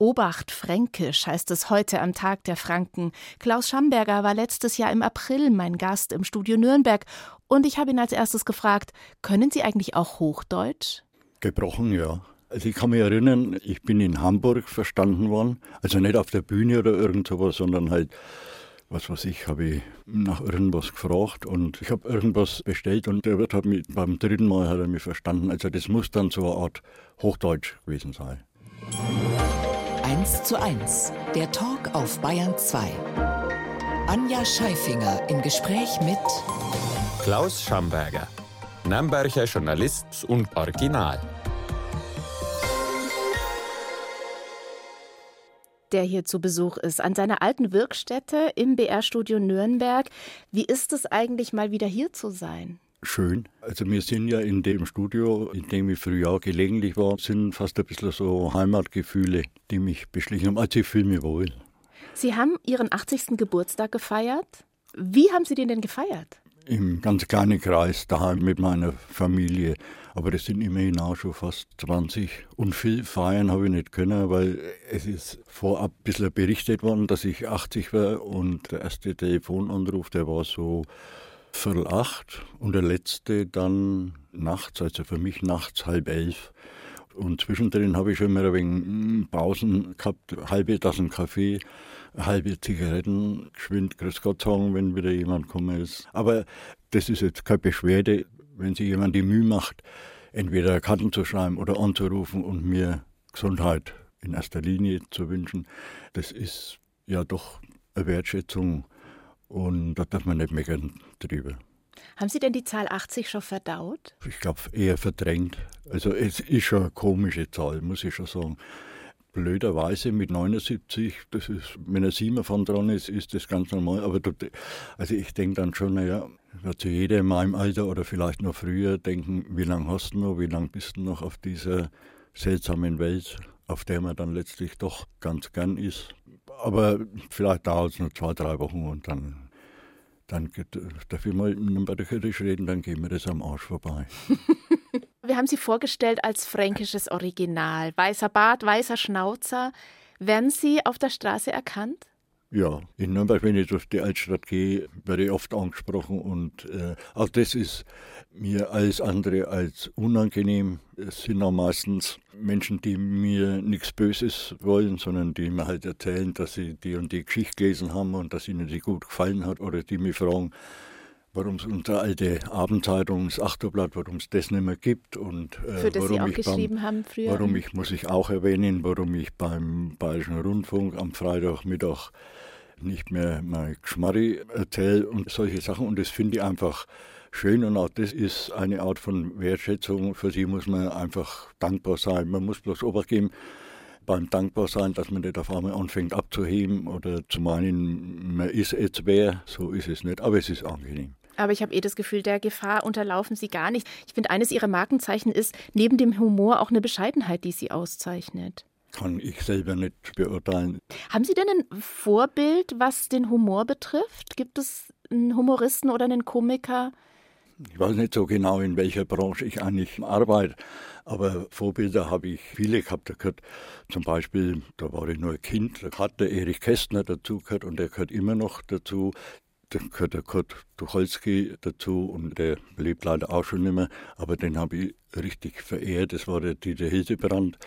Obacht Fränkisch heißt es heute am Tag der Franken. Klaus Schamberger war letztes Jahr im April mein Gast im Studio Nürnberg und ich habe ihn als erstes gefragt, können Sie eigentlich auch Hochdeutsch? Gebrochen, ja. Also ich kann mich erinnern, ich bin in Hamburg verstanden worden, also nicht auf der Bühne oder irgend sowas, sondern halt, was weiß ich, habe ich nach irgendwas gefragt und ich habe irgendwas bestellt und der Wirt hat mich beim dritten Mal hat er mich verstanden. Also das muss dann so eine Art Hochdeutsch gewesen sein. 1 zu 1, der Talk auf Bayern 2. Anja Scheifinger im Gespräch mit Klaus Schamberger, Nürnberger Journalist und Original. der hier zu Besuch ist, an seiner alten Wirkstätte im BR-Studio Nürnberg. Wie ist es eigentlich, mal wieder hier zu sein? Schön. Also wir sind ja in dem Studio, in dem ich früher gelegentlich war, sind fast ein bisschen so Heimatgefühle, die mich beschlichen haben. Also ich fühle mich wohl. Sie haben Ihren 80. Geburtstag gefeiert. Wie haben Sie den denn gefeiert? Im ganz kleinen Kreis, daheim mit meiner Familie. Aber das sind immerhin auch schon fast 20. Und viel feiern habe ich nicht können, weil es ist vorab ein bisschen berichtet worden, dass ich 80 war. Und der erste Telefonanruf, der war so Viertel acht und der letzte dann nachts, also für mich nachts halb elf. Und zwischendrin habe ich schon mal ein wenig hm, Pausen gehabt, halbe Tassen Kaffee, halbe Zigaretten, geschwind Grüß Gott sagen, wenn wieder jemand gekommen ist. Aber das ist jetzt keine Beschwerde, wenn sich jemand die Mühe macht, entweder Karten zu schreiben oder anzurufen und mir Gesundheit in erster Linie zu wünschen. Das ist ja doch eine Wertschätzung und da darf man nicht meckern drüber. Haben Sie denn die Zahl 80 schon verdaut? Ich glaube, eher verdrängt. Also es ist schon eine komische Zahl, muss ich schon sagen. Blöderweise mit 79, das ist, wenn ein Siemer von dran ist, ist das ganz normal. Aber also ich denke dann schon, naja, wird zu jeder in meinem Alter oder vielleicht noch früher denken, wie lange hast du noch, wie lange bist du noch auf dieser seltsamen Welt, auf der man dann letztlich doch ganz gern ist. Aber vielleicht dauert es noch zwei, drei Wochen und dann, dann darf ich mal Kirche reden, dann gehen wir das am Arsch vorbei. wir haben Sie vorgestellt als fränkisches Original. Weißer Bart, weißer Schnauzer. Werden Sie auf der Straße erkannt? Ja, in Nürnberg, wenn ich durch die Altstadt gehe, werde ich oft angesprochen und äh, auch das ist mir alles andere als unangenehm. Es sind auch meistens Menschen, die mir nichts Böses wollen, sondern die mir halt erzählen, dass sie die und die Geschichte gelesen haben und dass ihnen die gut gefallen hat oder die mich fragen, warum es unsere alte Abendzeitung, das Achterblatt, warum es das nicht mehr gibt und äh, Für das warum Sie auch ich geschrieben beim, haben früher. Warum ich, muss ich auch erwähnen, warum ich beim Bayerischen Rundfunk am Freitagmittag nicht mehr mein Geschmarri erzähle und solche Sachen. Und das finde ich einfach schön und auch das ist eine Art von Wertschätzung. Für sie muss man einfach dankbar sein. Man muss bloß Obacht geben beim dankbar sein, dass man nicht auf einmal anfängt abzuheben oder zu meinen, man ist jetzt wer. So ist es nicht, aber es ist angenehm. Aber ich habe eh das Gefühl, der Gefahr unterlaufen Sie gar nicht. Ich finde, eines Ihrer Markenzeichen ist neben dem Humor auch eine Bescheidenheit, die Sie auszeichnet kann ich selber nicht beurteilen. Haben Sie denn ein Vorbild, was den Humor betrifft? Gibt es einen Humoristen oder einen Komiker? Ich weiß nicht so genau, in welcher Branche ich eigentlich arbeite, aber Vorbilder habe ich viele gehabt. Da gehört zum Beispiel, da war ich nur ein Kind, da hat der Erich Kästner dazu gehört und der gehört immer noch dazu. Da gehört der Kurt Tucholsky dazu und der lebt leider auch schon nicht mehr, aber den habe ich richtig verehrt. Das war der Dieter Hildebrand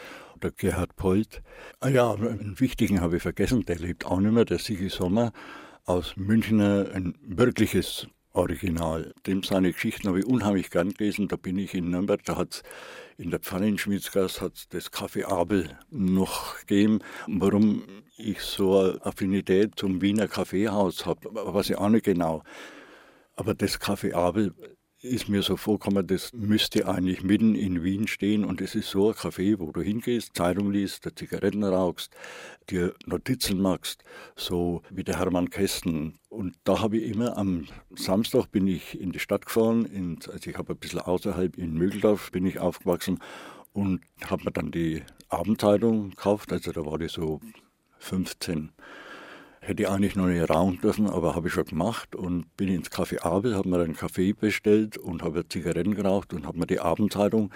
der Gerhard Polt. Ah ja, einen wichtigen habe ich vergessen, der lebt auch nicht mehr, der Sigi Sommer aus Münchner, ein wirkliches Original. Dem seine Geschichten habe ich unheimlich gern gelesen. Da bin ich in Nürnberg, da hat in der Pfannenschmiedzgasse hat das Café Abel noch gegeben. Warum ich so eine Affinität zum Wiener Kaffeehaus habe, weiß ich auch nicht genau. Aber das Café Abel ist mir so vorgekommen, das müsste eigentlich mitten in Wien stehen und es ist so ein Café, wo du hingehst, Zeitung liest, Zigaretten rauchst, dir Notizen machst, so wie der Hermann Kästen. Und da habe ich immer am Samstag bin ich in die Stadt gefahren, in, also ich habe ein bisschen außerhalb in Mögeldorf bin ich aufgewachsen und habe mir dann die Abendzeitung gekauft, also da war die so 15 Hätte ich eigentlich noch nicht rauchen dürfen, aber habe ich schon gemacht. Und bin ins Café Abel, habe mir einen Kaffee bestellt und habe Zigaretten geraucht und habe mir die Abendzeitung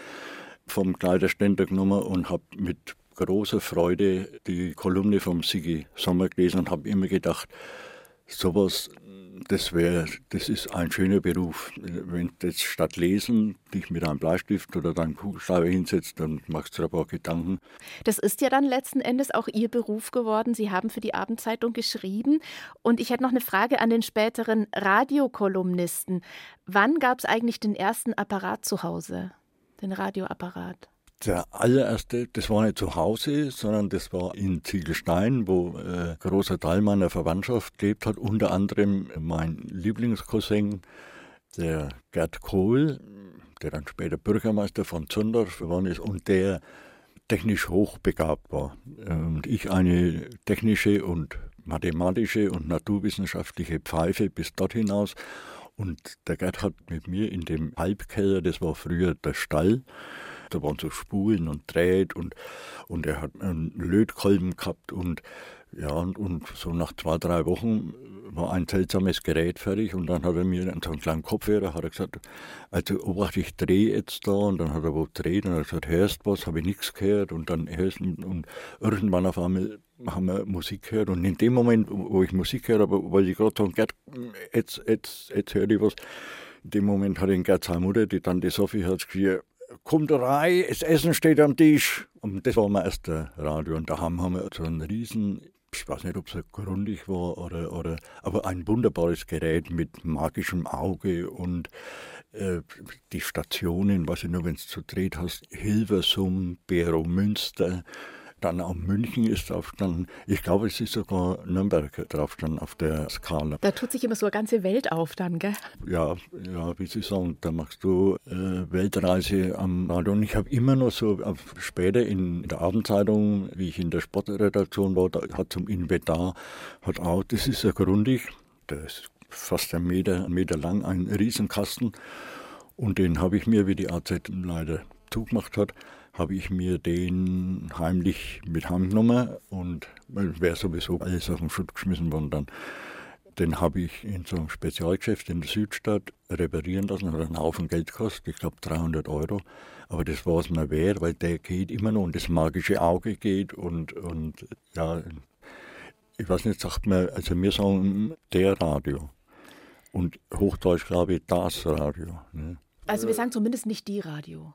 vom Kleiderständer genommen und habe mit großer Freude die Kolumne vom Sigi Sommer gelesen und habe immer gedacht, sowas das wäre, das ist ein schöner Beruf. Wenn du jetzt statt lesen dich mit einem Bleistift oder deinem Kugelschreiber hinsetzt, dann machst du dir paar Gedanken. Das ist ja dann letzten Endes auch Ihr Beruf geworden. Sie haben für die Abendzeitung geschrieben. Und ich hätte noch eine Frage an den späteren Radiokolumnisten. Wann gab es eigentlich den ersten Apparat zu Hause? Den Radioapparat? Der allererste, das war nicht zu Hause, sondern das war in Ziegelstein, wo äh, großer Teil meiner Verwandtschaft gelebt hat, unter anderem mein Lieblingscousin, der Gerd Kohl, der dann später Bürgermeister von Zundorf geworden ist und der technisch hochbegabt war. Und ich eine technische und mathematische und naturwissenschaftliche Pfeife bis dort hinaus. Und der Gerd hat mit mir in dem Halbkeller, das war früher der Stall, da waren so Spulen und Dreht und, und er hat einen Lötkolben gehabt und ja, und, und, so nach zwei, drei Wochen war ein seltsames Gerät fertig und dann hat er mir so einen kleinen Kopfhörer hat er gesagt, also obacht, ich drehe jetzt da und dann hat er wo gedreht und er hat gesagt, hörst was, habe ich nichts gehört und dann hörst und, und irgendwann auf einmal haben wir Musik gehört und in dem Moment, wo ich Musik gehört habe, wollte ich gerade sagen, Gerd, jetzt, jetzt, jetzt höre ich was. In dem Moment hat ihn Gerd seine Mutter, die Tante Sophie, hat geschrieben, kommt rein, das Essen steht am Tisch. Und das war mein erster Radio. Und da haben wir so einen riesen, ich weiß nicht, ob es grundig war oder, oder, aber ein wunderbares Gerät mit magischem Auge und äh, die Stationen, was ich nur, wenn du zu dreht hast, Hilversum, Bero Münster, dann auch München ist draufgestanden. Ich glaube, es ist sogar Nürnberg draufgestanden auf der Skala. Da tut sich immer so eine ganze Welt auf dann, gell? Ja, ja wie Sie sagen, da machst du äh, Weltreise am Radio. Und ich habe immer noch so, später in der Abendzeitung, wie ich in der Sportredaktion war, da hat zum Inventar, hat auch, das ist ja grundig, der ist fast ein Meter, einen Meter lang, ein Riesenkasten. Und den habe ich mir, wie die AZ leider zugemacht hat, habe ich mir den heimlich mit heimgenommen und wäre sowieso alles auf den Schutt geschmissen worden dann. Den habe ich in so einem Spezialgeschäft in der Südstadt reparieren lassen, hat einen Haufen Geld gekostet, ich glaube 300 Euro. Aber das war es mir wert, weil der geht immer noch und das magische Auge geht und, und ja, ich weiß nicht, sagt man, also wir sagen der Radio. Und Hochdeutsch glaube ich das Radio. Ne? Also wir sagen zumindest nicht die Radio.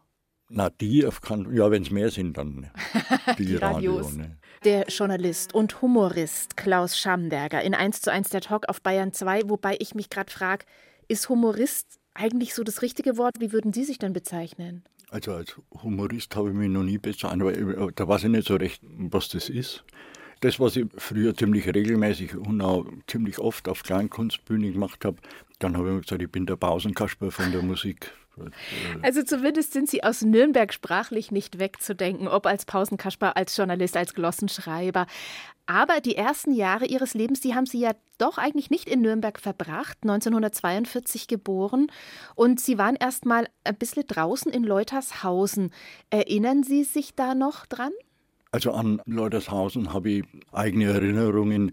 Na, die auf kann, ja, wenn es mehr sind, dann die, die Radios. Radio, ne? Der Journalist und Humorist Klaus Schamberger in 1 zu 1 der Talk auf Bayern 2, wobei ich mich gerade frage, ist Humorist eigentlich so das richtige Wort? Wie würden Sie sich denn bezeichnen? Also als Humorist habe ich mich noch nie bezeichnet, aber da weiß ich nicht so recht, was das ist. Das, was ich früher ziemlich regelmäßig und auch ziemlich oft auf Kleinkunstbühnen gemacht habe, dann habe ich gesagt, ich bin der Pausenkasper von der Musik. Also zumindest sind Sie aus Nürnberg sprachlich nicht wegzudenken, ob als Pausenkasper, als Journalist, als Glossenschreiber. Aber die ersten Jahre Ihres Lebens, die haben Sie ja doch eigentlich nicht in Nürnberg verbracht, 1942 geboren. Und Sie waren erst mal ein bisschen draußen in Leutershausen. Erinnern Sie sich da noch dran? Also an Leutershausen habe ich eigene Erinnerungen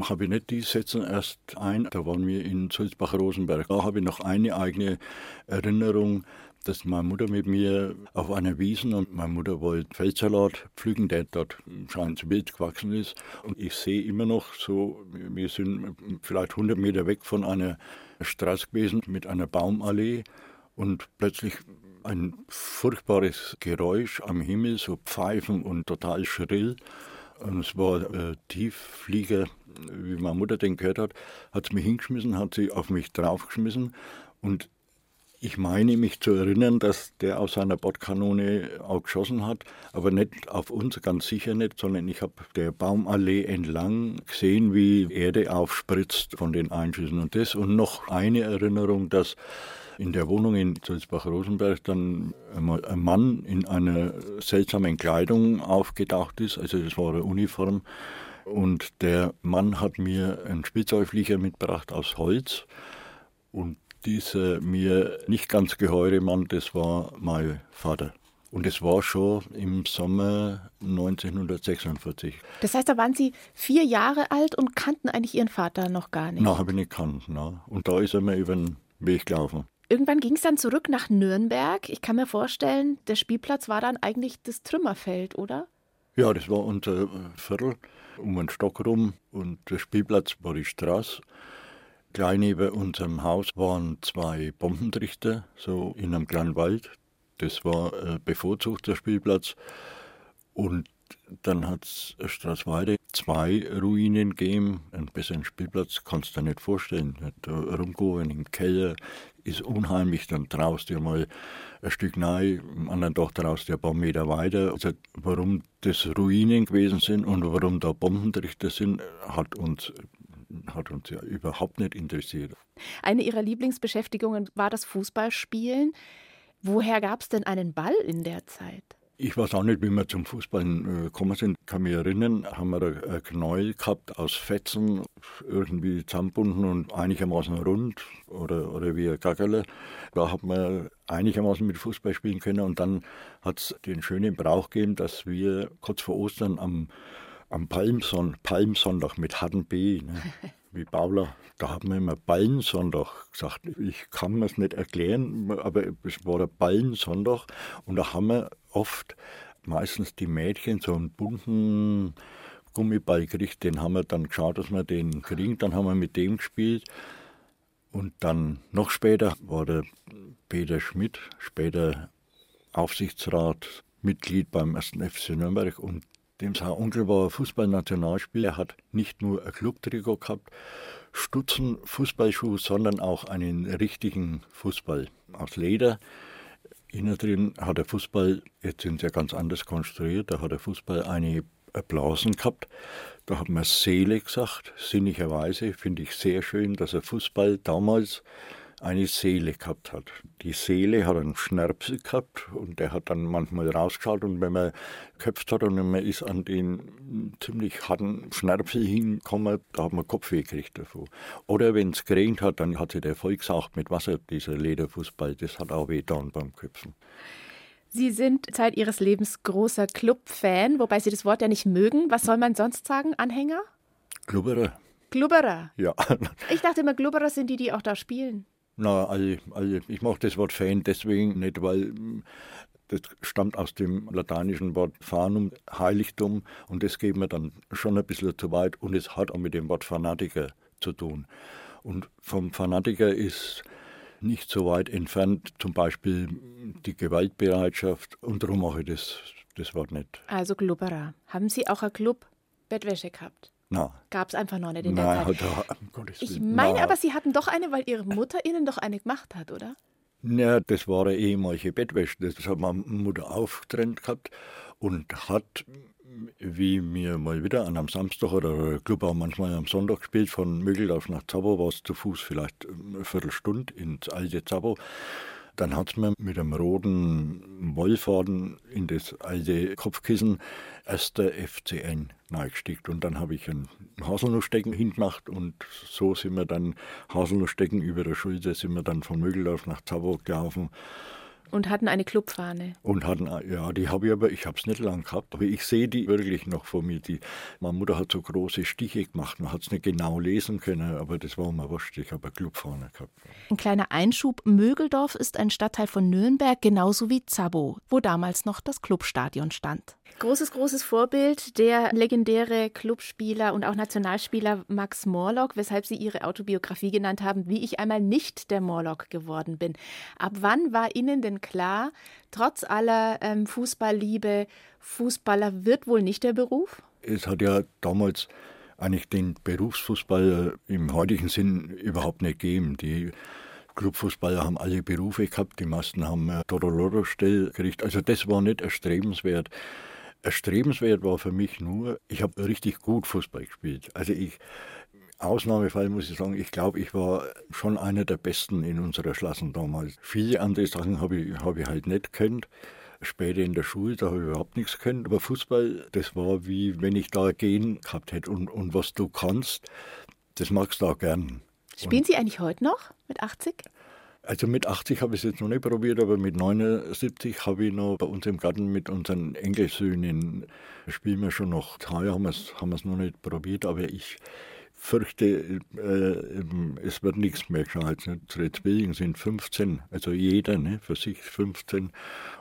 habe ich nicht, die setzen erst ein. Da waren wir in Sulzbach-Rosenberg. Da habe ich noch eine eigene Erinnerung, dass meine Mutter mit mir auf einer Wiesen und meine Mutter wollte Feldsalat pflügen, der dort scheint wild gewachsen ist. Und ich sehe immer noch so, wir sind vielleicht 100 Meter weg von einer Straße gewesen mit einer Baumallee und plötzlich ein furchtbares Geräusch am Himmel, so Pfeifen und total schrill. Und es war äh, Tiefflieger, wie meine Mutter den gehört hat, hat sie mich hingeschmissen, hat sie auf mich draufgeschmissen. Und ich meine mich zu erinnern, dass der aus seiner Bordkanone auch geschossen hat, aber nicht auf uns, ganz sicher nicht, sondern ich habe der Baumallee entlang gesehen, wie Erde aufspritzt von den Einschüssen und das. Und noch eine Erinnerung, dass in der Wohnung in Sulzbach-Rosenberg dann ein Mann in einer seltsamen Kleidung aufgetaucht ist. Also das war eine Uniform. Und der Mann hat mir einen Spielzeugflieger mitgebracht aus Holz. Und dieser mir nicht ganz geheure Mann, das war mein Vater. Und es war schon im Sommer 1946. Das heißt, da waren Sie vier Jahre alt und kannten eigentlich Ihren Vater noch gar nicht? Nein, habe ich nicht gekannt. Nein. Und da ist er mir über den Weg gelaufen. Irgendwann ging es dann zurück nach Nürnberg. Ich kann mir vorstellen, der Spielplatz war dann eigentlich das Trümmerfeld, oder? Ja, das war unser Viertel um einen Stock rum und der Spielplatz war die Straße. Gleich neben unserem Haus waren zwei Bombentrichter, so in einem kleinen Wald. Das war ein bevorzugter Spielplatz. Und dann hat es Straßweide zwei Ruinen gegeben. Einen besseren Spielplatz kannst du dir nicht vorstellen. Da rumgehen im Keller ist unheimlich. Dann traust du dir mal ein Stück nahe, am anderen Tag traust du ein paar Meter weiter. Also, warum das Ruinen gewesen sind und warum da Bombentrichter sind, hat uns hat uns ja überhaupt nicht interessiert. Eine Ihrer Lieblingsbeschäftigungen war das Fußballspielen. Woher gab es denn einen Ball in der Zeit? Ich weiß auch nicht, wie wir zum Fußball äh, gekommen sind. Ich kann mich erinnern, haben wir ein Knäuel gehabt aus Fetzen, irgendwie zusammenbunden und einigermaßen rund oder, oder wie ein Gackerle. Da hat man einigermaßen mit Fußball spielen können und dann hat es den schönen Brauch gegeben, dass wir kurz vor Ostern am, am Palmson, Palmsonntag mit harten B, ne, wie Paula, da haben wir immer Ballensonntag gesagt. Ich kann mir es nicht erklären, aber es war der Ballensonntag und da haben wir oft meistens die Mädchen so einen bunten Gummiball gekriegt. Den haben wir dann geschaut, dass wir den kriegen. Dann haben wir mit dem gespielt. Und dann noch später war der Peter Schmidt, später Aufsichtsrat, Mitglied beim 1. FC Nürnberg. Und dem sein Onkel war Fußballnationalspieler. Er hat nicht nur ein Clubtrikot gehabt, Stutzen, Fußballschuh, sondern auch einen richtigen Fußball aus Leder. Innen drin hat der Fußball, jetzt sind sie ja ganz anders konstruiert, da hat der Fußball eine Blasen gehabt. Da hat man Seele gesagt, sinnigerweise, finde ich sehr schön, dass der Fußball damals eine Seele gehabt hat. Die Seele hat einen Schnärpsel gehabt und der hat dann manchmal rausgeschaut und wenn man geköpft hat und man ist an den ziemlich harten Schnärpsel hingekommen, da hat man Kopfweh gekriegt davor. Oder wenn es geregnet hat, dann hat sich der vollgesaugt mit Wasser, dieser Lederfußball, das hat auch weh getan beim Köpfen. Sie sind Zeit Ihres Lebens großer Club-Fan, wobei Sie das Wort ja nicht mögen. Was soll man sonst sagen, Anhänger? Glubberer. Glubberer? Ja. Ich dachte immer, Glubberer sind die, die auch da spielen. Na, also, also ich mache das Wort Fan deswegen nicht, weil hm, das stammt aus dem lateinischen Wort Fanum, Heiligtum, und das geht mir dann schon ein bisschen zu weit und es hat auch mit dem Wort Fanatiker zu tun. Und vom Fanatiker ist nicht so weit entfernt zum Beispiel die Gewaltbereitschaft und darum mache ich das, das Wort nicht. Also Glubberer. Haben Sie auch ein Club Bettwäsche gehabt? Gab es einfach noch nicht in der Nein, Zeit. Hat, um ich meine aber, Sie hatten doch eine, weil Ihre Mutter Ihnen doch eine gemacht hat, oder? Ja, das war eine ehemalige Bettwäsche. Das hat meine Mutter aufgetrennt gehabt und hat, wie mir mal wieder an einem Samstag oder Club auch manchmal am Sonntag gespielt, von Mögeldorf nach Zabo war es zu Fuß vielleicht eine Viertelstunde ins alte Zabo. Dann hat mir mit einem roten Wollfaden in das alte Kopfkissen erster FCN neigesteckt. Und dann habe ich ein Haselnussstecken hingemacht und so sind wir dann Haselnussstecken über der Schulter, sind wir dann von Mögeldorf nach Zabo gelaufen. Und hatten eine Clubfahne. Und hatten, ja, die habe ich aber, ich habe es nicht lang gehabt, aber ich sehe die wirklich noch vor mir. Die, meine Mutter hat so große Stiche gemacht, man hat es nicht genau lesen können, aber das war mir wurscht, ich habe eine Clubfahne gehabt. Ein kleiner Einschub, Mögeldorf ist ein Stadtteil von Nürnberg, genauso wie Zabo, wo damals noch das Clubstadion stand. Großes, großes Vorbild, der legendäre Clubspieler und auch Nationalspieler Max Morlock, weshalb Sie Ihre Autobiografie genannt haben, wie ich einmal nicht der Morlock geworden bin. Ab wann war Ihnen denn klar, trotz aller ähm, Fußballliebe, Fußballer wird wohl nicht der Beruf? Es hat ja damals eigentlich den Berufsfußball im heutigen Sinn überhaupt nicht gegeben. Die Clubfußballer haben alle Berufe gehabt, die meisten haben Toroloro-Stell gekriegt. Also das war nicht erstrebenswert. Erstrebenswert war für mich nur, ich habe richtig gut Fußball gespielt. Also ich, Ausnahmefall muss ich sagen, ich glaube, ich war schon einer der Besten in unserer Klasse damals. Viele andere Sachen habe ich, hab ich halt nicht gekannt. Später in der Schule, da habe ich überhaupt nichts gekannt. Aber Fußball, das war wie wenn ich da gehen gehabt hätte. Und, und was du kannst, das magst du auch gern. Spielen und, Sie eigentlich heute noch mit 80? Also mit 80 habe ich es jetzt noch nicht probiert, aber mit 79 habe ich noch bei uns im Garten mit unseren Enkelsöhnen, spielen wir schon noch. Heuer haben wir es haben noch nicht probiert, aber ich fürchte, äh, es wird nichts mehr gescheit. Ne? Unsere Zwillinge sind 15, also jeder ne, für sich 15.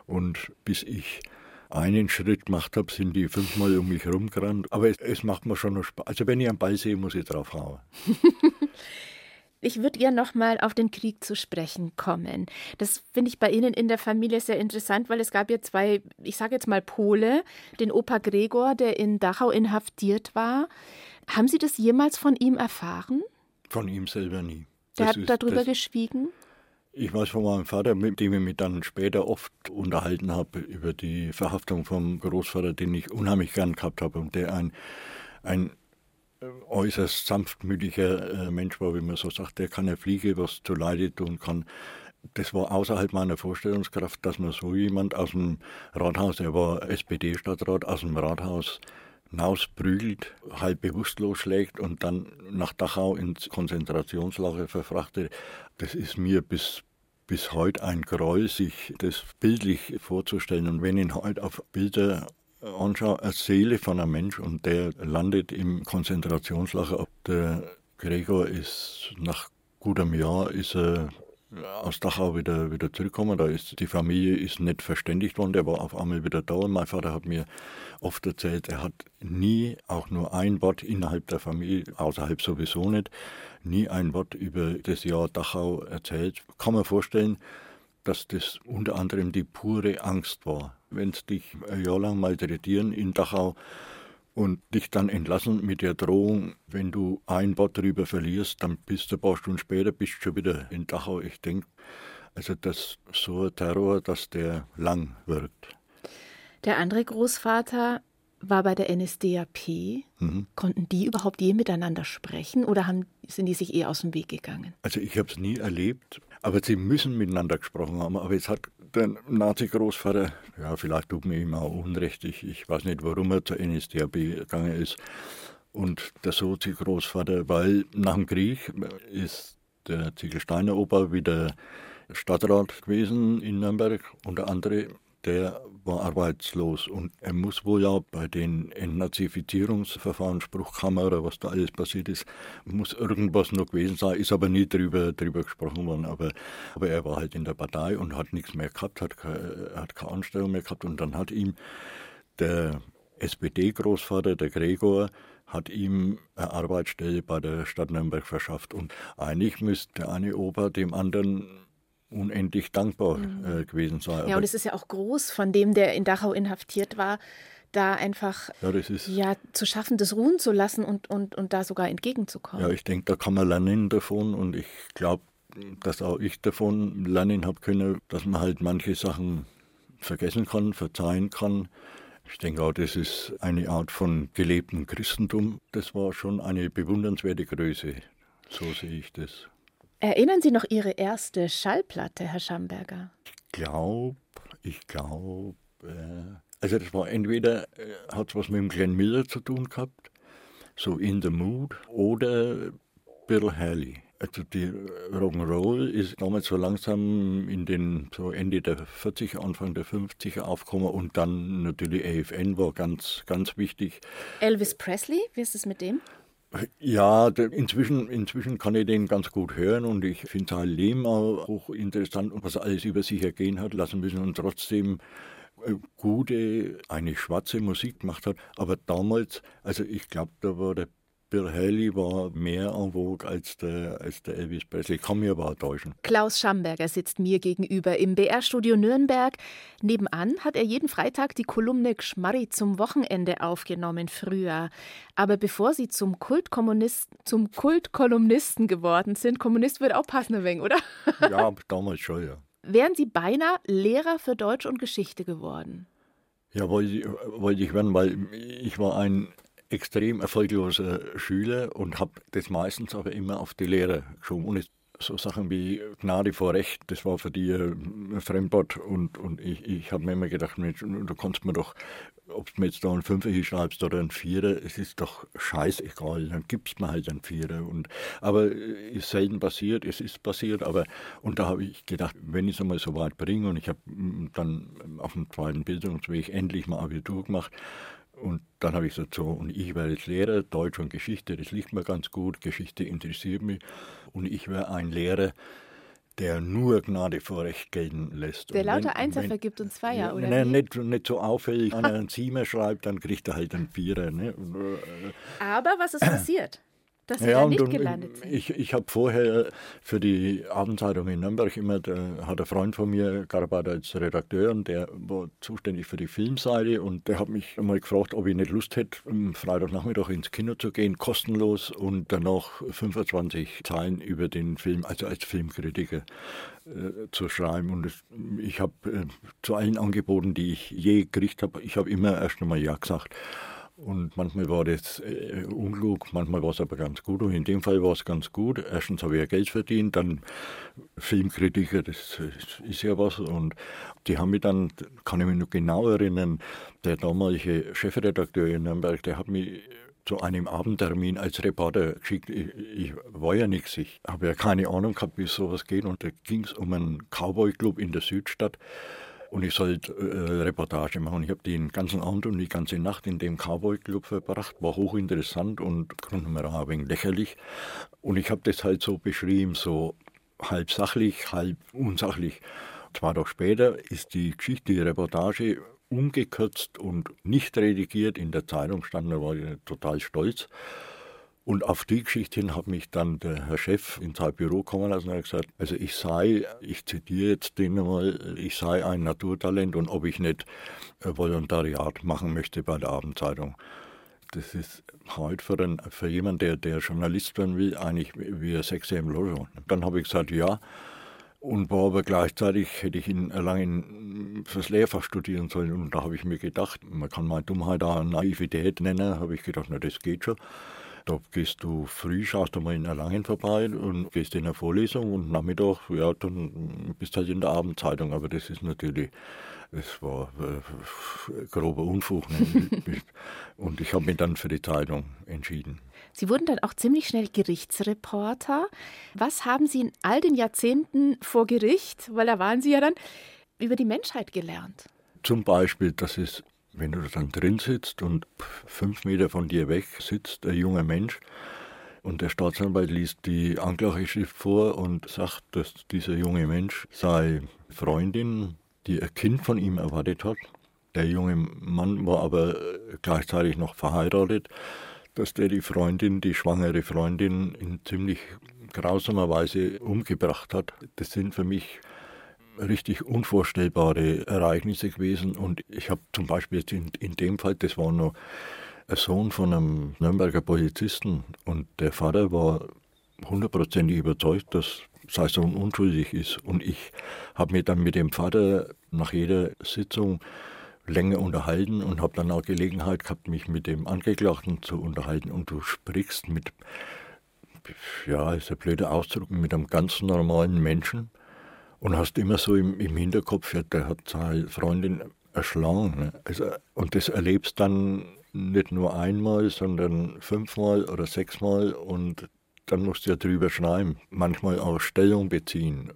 Und bis ich einen Schritt gemacht habe, sind die fünfmal um mich herumgerannt. Aber es, es macht mir schon noch Spaß. Also wenn ich einen Ball sehe, muss ich drauf hauen. Ich würde gerne noch mal auf den Krieg zu sprechen kommen. Das finde ich bei Ihnen in der Familie sehr interessant, weil es gab ja zwei, ich sage jetzt mal Pole, den Opa Gregor, der in Dachau inhaftiert war. Haben Sie das jemals von ihm erfahren? Von ihm selber nie. Der Das hat darüber das- geschwiegen? Ich weiß von meinem Vater, mit dem ich mich dann später oft unterhalten habe über die Verhaftung vom Großvater, den ich unheimlich gern gehabt habe und der ein, ein äußerst sanftmütiger äh, Mensch war, wie man so sagt, der keine Fliege was zu Leide tun kann. Das war außerhalb meiner Vorstellungskraft, dass man so jemand aus dem Rathaus, er war SPD-Stadtrat, aus dem Rathaus hinausprügelt, halb bewusstlos schlägt und dann nach Dachau ins Konzentrationslager verfrachtet. Das ist mir bis, bis heute ein Gräuel, sich das bildlich vorzustellen. Und wenn ich heute auf Bilder anschaue, eine Seele von einem Mensch und der landet im Konzentrationslager, der Gregor ist nach gutem Jahr ist er aus Dachau wieder, wieder zurückgekommen. Da ist, die Familie ist nicht verständigt worden, der war auf einmal wieder da. Mein Vater hat mir oft erzählt, er hat nie auch nur ein Wort innerhalb der Familie, außerhalb sowieso nicht, nie ein Wort über das Jahr Dachau erzählt. Kann man vorstellen, dass das unter anderem die pure Angst war. Wenn es dich ein Jahr lang malträtieren in Dachau und dich dann entlassen mit der Drohung, wenn du ein Wort darüber verlierst, dann bist du ein paar Stunden später bist schon wieder in Dachau. Ich denke, also das so ein Terror, dass der lang wirkt. Der andere Großvater war bei der NSDAP. Mhm. Konnten die überhaupt je miteinander sprechen oder haben, sind die sich eher aus dem Weg gegangen? Also ich habe es nie erlebt, aber sie müssen miteinander gesprochen haben. Aber jetzt hat der Nazi-Großvater, ja, vielleicht tut mir ihm auch Unrecht, ich, ich weiß nicht, warum er zur NSDAP gegangen ist. Und der Sozi-Großvater, weil nach dem Krieg ist der Ziegelsteiner Opa wieder Stadtrat gewesen in Nürnberg und der andere, der war arbeitslos und er muss wohl ja bei den Entnazifizierungsverfahren, Spruchkammer oder was da alles passiert ist, muss irgendwas noch gewesen sein, ist aber nie drüber, drüber gesprochen worden. Aber, aber er war halt in der Partei und hat nichts mehr gehabt, hat, hat keine Anstellung mehr gehabt und dann hat ihm der SPD-Großvater, der Gregor, hat ihm eine Arbeitsstelle bei der Stadt Nürnberg verschafft. Und eigentlich müsste der eine Opa dem anderen unendlich dankbar äh, gewesen sein. Ja, und es ist ja auch groß von dem, der in Dachau inhaftiert war, da einfach ja, ja, zu schaffen, das ruhen zu lassen und, und, und da sogar entgegenzukommen. ja, ich denke, da kann man lernen davon und ich glaube, dass auch ich davon lernen habe können, dass man halt manche Sachen vergessen kann, verzeihen kann. Ich denke auch, das ist eine Art von gelebtem Christentum. Das war schon eine bewundernswerte Größe. So sehe ich das. Erinnern Sie noch Ihre erste Schallplatte, Herr Schamberger? glaube, ich glaube, äh, also das war entweder, äh, hat es was mit dem Glenn Miller zu tun gehabt, so In the Mood, oder Bill Haley. Also die Rock'n'Roll ist damals so langsam in den so Ende der 40er, Anfang der 50er aufgekommen und dann natürlich AFN war ganz, ganz wichtig. Elvis Presley, wie ist es mit dem? Ja, inzwischen, inzwischen kann ich den ganz gut hören und ich finde sein Leben auch hochinteressant und was alles über sich ergehen hat lassen müssen und trotzdem äh, gute, eine schwarze Musik gemacht hat. Aber damals, also ich glaube, da war der Haley war mehr en vogue als der, als der Elvis Presley. Kann mir aber täuschen. Klaus Schamberger sitzt mir gegenüber im BR-Studio Nürnberg. Nebenan hat er jeden Freitag die Kolumne Gschmarri zum Wochenende aufgenommen, früher. Aber bevor Sie zum Kultkommunisten, zum Kultkolumnisten geworden sind, Kommunist wird auch passen, ein wenig, oder? Ja, damals schon, ja. Wären Sie beinahe Lehrer für Deutsch und Geschichte geworden? Ja, wollte ich, wollte ich werden, weil ich war ein extrem erfolgloser Schüler und habe das meistens aber immer auf die Lehrer geschoben. Und so Sachen wie Gnade vor Recht, das war für die äh, ein Fremdwort. Und, und ich, ich habe mir immer gedacht, Mensch, du kannst mir doch, ob du mir jetzt da einen Fünfer hinschreibst oder einen Vierer, es ist doch scheißegal, dann gibst mir halt einen Vierer. Und, aber äh, ist selten passiert, es ist passiert. Aber, und da habe ich gedacht, wenn ich es einmal so weit bringe und ich habe mm, dann auf dem zweiten Bildungsweg endlich mal Abitur gemacht, und dann habe ich gesagt, so, und ich werde jetzt Lehrer, Deutsch und Geschichte, das liegt mir ganz gut, Geschichte interessiert mich. Und ich wäre ein Lehrer, der nur Gnade vor Recht gelten lässt. Der lauter Einser vergibt und Zweier, oder? Nein, nicht, nicht so auffällig. Wenn er einen Siemer schreibt, dann kriegt er halt einen Vierer. Ne? Äh, Aber was ist passiert? Dass Sie ja, da nicht und, gelandet sind. Ich, ich habe vorher für die Abendzeitung in Nürnberg immer, da hat ein Freund von mir gearbeitet als Redakteur und der war zuständig für die Filmseite und der hat mich einmal gefragt, ob ich nicht Lust hätte, am Freitagnachmittag ins Kino zu gehen, kostenlos und danach 25 Zeilen über den Film, also als Filmkritiker äh, zu schreiben. Und ich habe äh, zu allen Angeboten, die ich je gekriegt habe, ich habe immer erst einmal Ja gesagt. Und manchmal war das äh, unklug, manchmal war es aber ganz gut. Und in dem Fall war es ganz gut. Erstens habe ich ja Geld verdient, dann Filmkritiker, das ist ja was. Und die haben mich dann, kann ich mich noch genau erinnern, der damalige Chefredakteur in Nürnberg, der hat mich zu einem Abendtermin als Reporter geschickt. Ich, ich war ja nichts, ich habe ja keine Ahnung gehabt, wie sowas geht. Und da ging es um einen Cowboy-Club in der Südstadt und ich sollte äh, Reportage machen. Ich habe den ganzen Abend und die ganze Nacht in dem Cowboy Club verbracht, war hochinteressant und grundsätzlich ein wenig lächerlich. Und ich habe das halt so beschrieben, so halb sachlich, halb unsachlich. Zwei Tage später ist die Geschichte, die Reportage umgekürzt und nicht redigiert in der Zeitung stand, da war ich total stolz. Und auf die Geschichte hin hat mich dann der Herr Chef in sein Büro kommen lassen und hat gesagt, also ich sei, ich zitiere jetzt den einmal, ich sei ein Naturtalent und ob ich nicht Volontariat machen möchte bei der Abendzeitung. Das ist heute für, einen, für jemanden, der, der Journalist werden will, eigentlich wie ein Sechser im Lotto. Dann habe ich gesagt, ja. Und war aber gleichzeitig, hätte ich in Erlangen fürs Lehrfach studieren sollen. Und da habe ich mir gedacht, man kann meine Dummheit auch Naivität nennen, habe ich gedacht, na das geht schon. Da gehst du früh, schaust du mal in Erlangen vorbei und gehst in eine Vorlesung und Nachmittag, ja, dann bist du halt in der Abendzeitung. Aber das ist natürlich, es war äh, grober Unfug. Ne? und ich habe mich dann für die Zeitung entschieden. Sie wurden dann auch ziemlich schnell Gerichtsreporter. Was haben Sie in all den Jahrzehnten vor Gericht, weil da waren Sie ja dann, über die Menschheit gelernt? Zum Beispiel, dass es wenn du dann drin sitzt und fünf Meter von dir weg sitzt ein junger Mensch und der Staatsanwalt liest die Anklageschrift vor und sagt, dass dieser junge Mensch sei Freundin, die ein Kind von ihm erwartet hat. Der junge Mann war aber gleichzeitig noch verheiratet, dass der die Freundin, die schwangere Freundin, in ziemlich grausamer Weise umgebracht hat. Das sind für mich richtig unvorstellbare Ereignisse gewesen. Und ich habe zum Beispiel in, in dem Fall, das war noch ein Sohn von einem Nürnberger Polizisten und der Vater war hundertprozentig überzeugt, dass sein Sohn unschuldig ist. Und ich habe mich dann mit dem Vater nach jeder Sitzung länger unterhalten und habe dann auch Gelegenheit gehabt, mich mit dem Angeklagten zu unterhalten. Und du sprichst mit, ja, ist ein blöder Ausdruck, mit einem ganz normalen Menschen und hast immer so im, im Hinterkopf, ja, der hat seine Freundin erschlagen. Ne? Also, und das erlebst dann nicht nur einmal, sondern fünfmal oder sechsmal und dann musst du ja drüber schreiben, manchmal auch Stellung beziehen.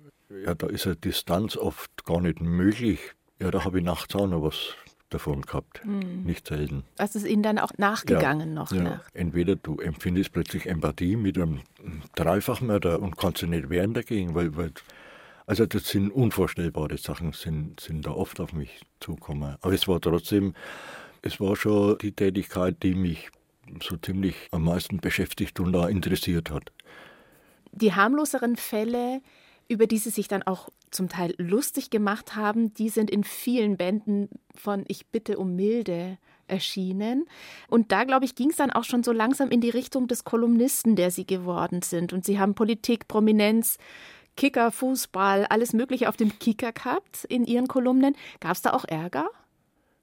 Ja, da ist eine Distanz oft gar nicht möglich. Ja, da habe ich nachts auch noch was davon gehabt. Mhm. Nicht selten. Das ist Ihnen dann auch nachgegangen ja, noch? Ja. Nach. Entweder du empfindest plötzlich Empathie mit einem Dreifachmörder und kannst dich nicht wehren dagegen, weil, weil also das sind unvorstellbare Sachen, sind, sind da oft auf mich zugekommen. Aber es war trotzdem, es war schon die Tätigkeit, die mich so ziemlich am meisten beschäftigt und da interessiert hat. Die harmloseren Fälle, über die Sie sich dann auch zum Teil lustig gemacht haben, die sind in vielen Bänden von Ich bitte um Milde erschienen. Und da, glaube ich, ging es dann auch schon so langsam in die Richtung des Kolumnisten, der Sie geworden sind. Und Sie haben Politik, Prominenz, Kicker, Fußball, alles Mögliche auf dem Kicker gehabt in Ihren Kolumnen. Gab es da auch Ärger?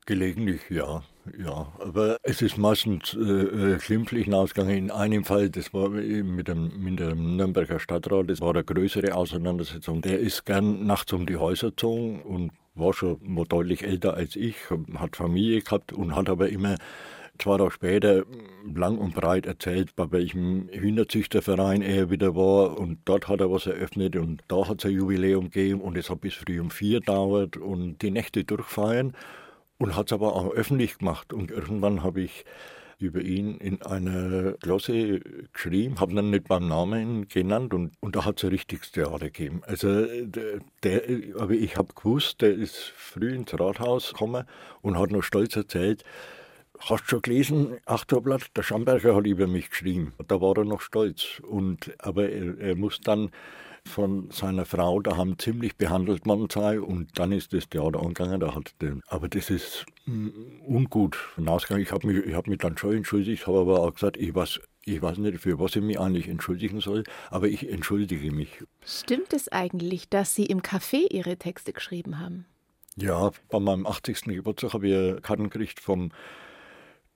Gelegentlich, ja. Ja, aber es ist meistens äh, glimpflich ausgegangen. In einem Fall, das war mit dem, mit dem Nürnberger Stadtrat, das war eine größere Auseinandersetzung. Der ist gern nachts um die Häuser gezogen und war schon deutlich älter als ich, hat Familie gehabt und hat aber immer zwei Tage später lang und breit erzählt, bei welchem Hühnerzüchterverein er wieder war und dort hat er was eröffnet und da hat es ein Jubiläum gegeben und es hat bis früh um vier dauert und die Nächte durchfeiern und hat es aber auch öffentlich gemacht und irgendwann habe ich über ihn in einer Glosse geschrieben, habe dann nicht beim Namen genannt und, und da hat es ein richtiges Theater gegeben. Also der, der aber ich habe gewusst, der ist früh ins Rathaus gekommen und hat noch stolz erzählt, Hast du schon gelesen, Achterblatt, der Schamberger hat über mich geschrieben. Da war er noch stolz. Und, aber er, er muss dann von seiner Frau daheim ziemlich behandelt worden sein und dann ist das Theater angegangen. Da hat der, aber das ist mm, ungut. Ich habe mich, hab mich dann schon entschuldigt, habe aber auch gesagt, ich weiß, ich weiß nicht, für was ich mich eigentlich entschuldigen soll, aber ich entschuldige mich. Stimmt es eigentlich, dass Sie im Café Ihre Texte geschrieben haben? Ja, bei meinem 80. Geburtstag habe ich Karten gekriegt vom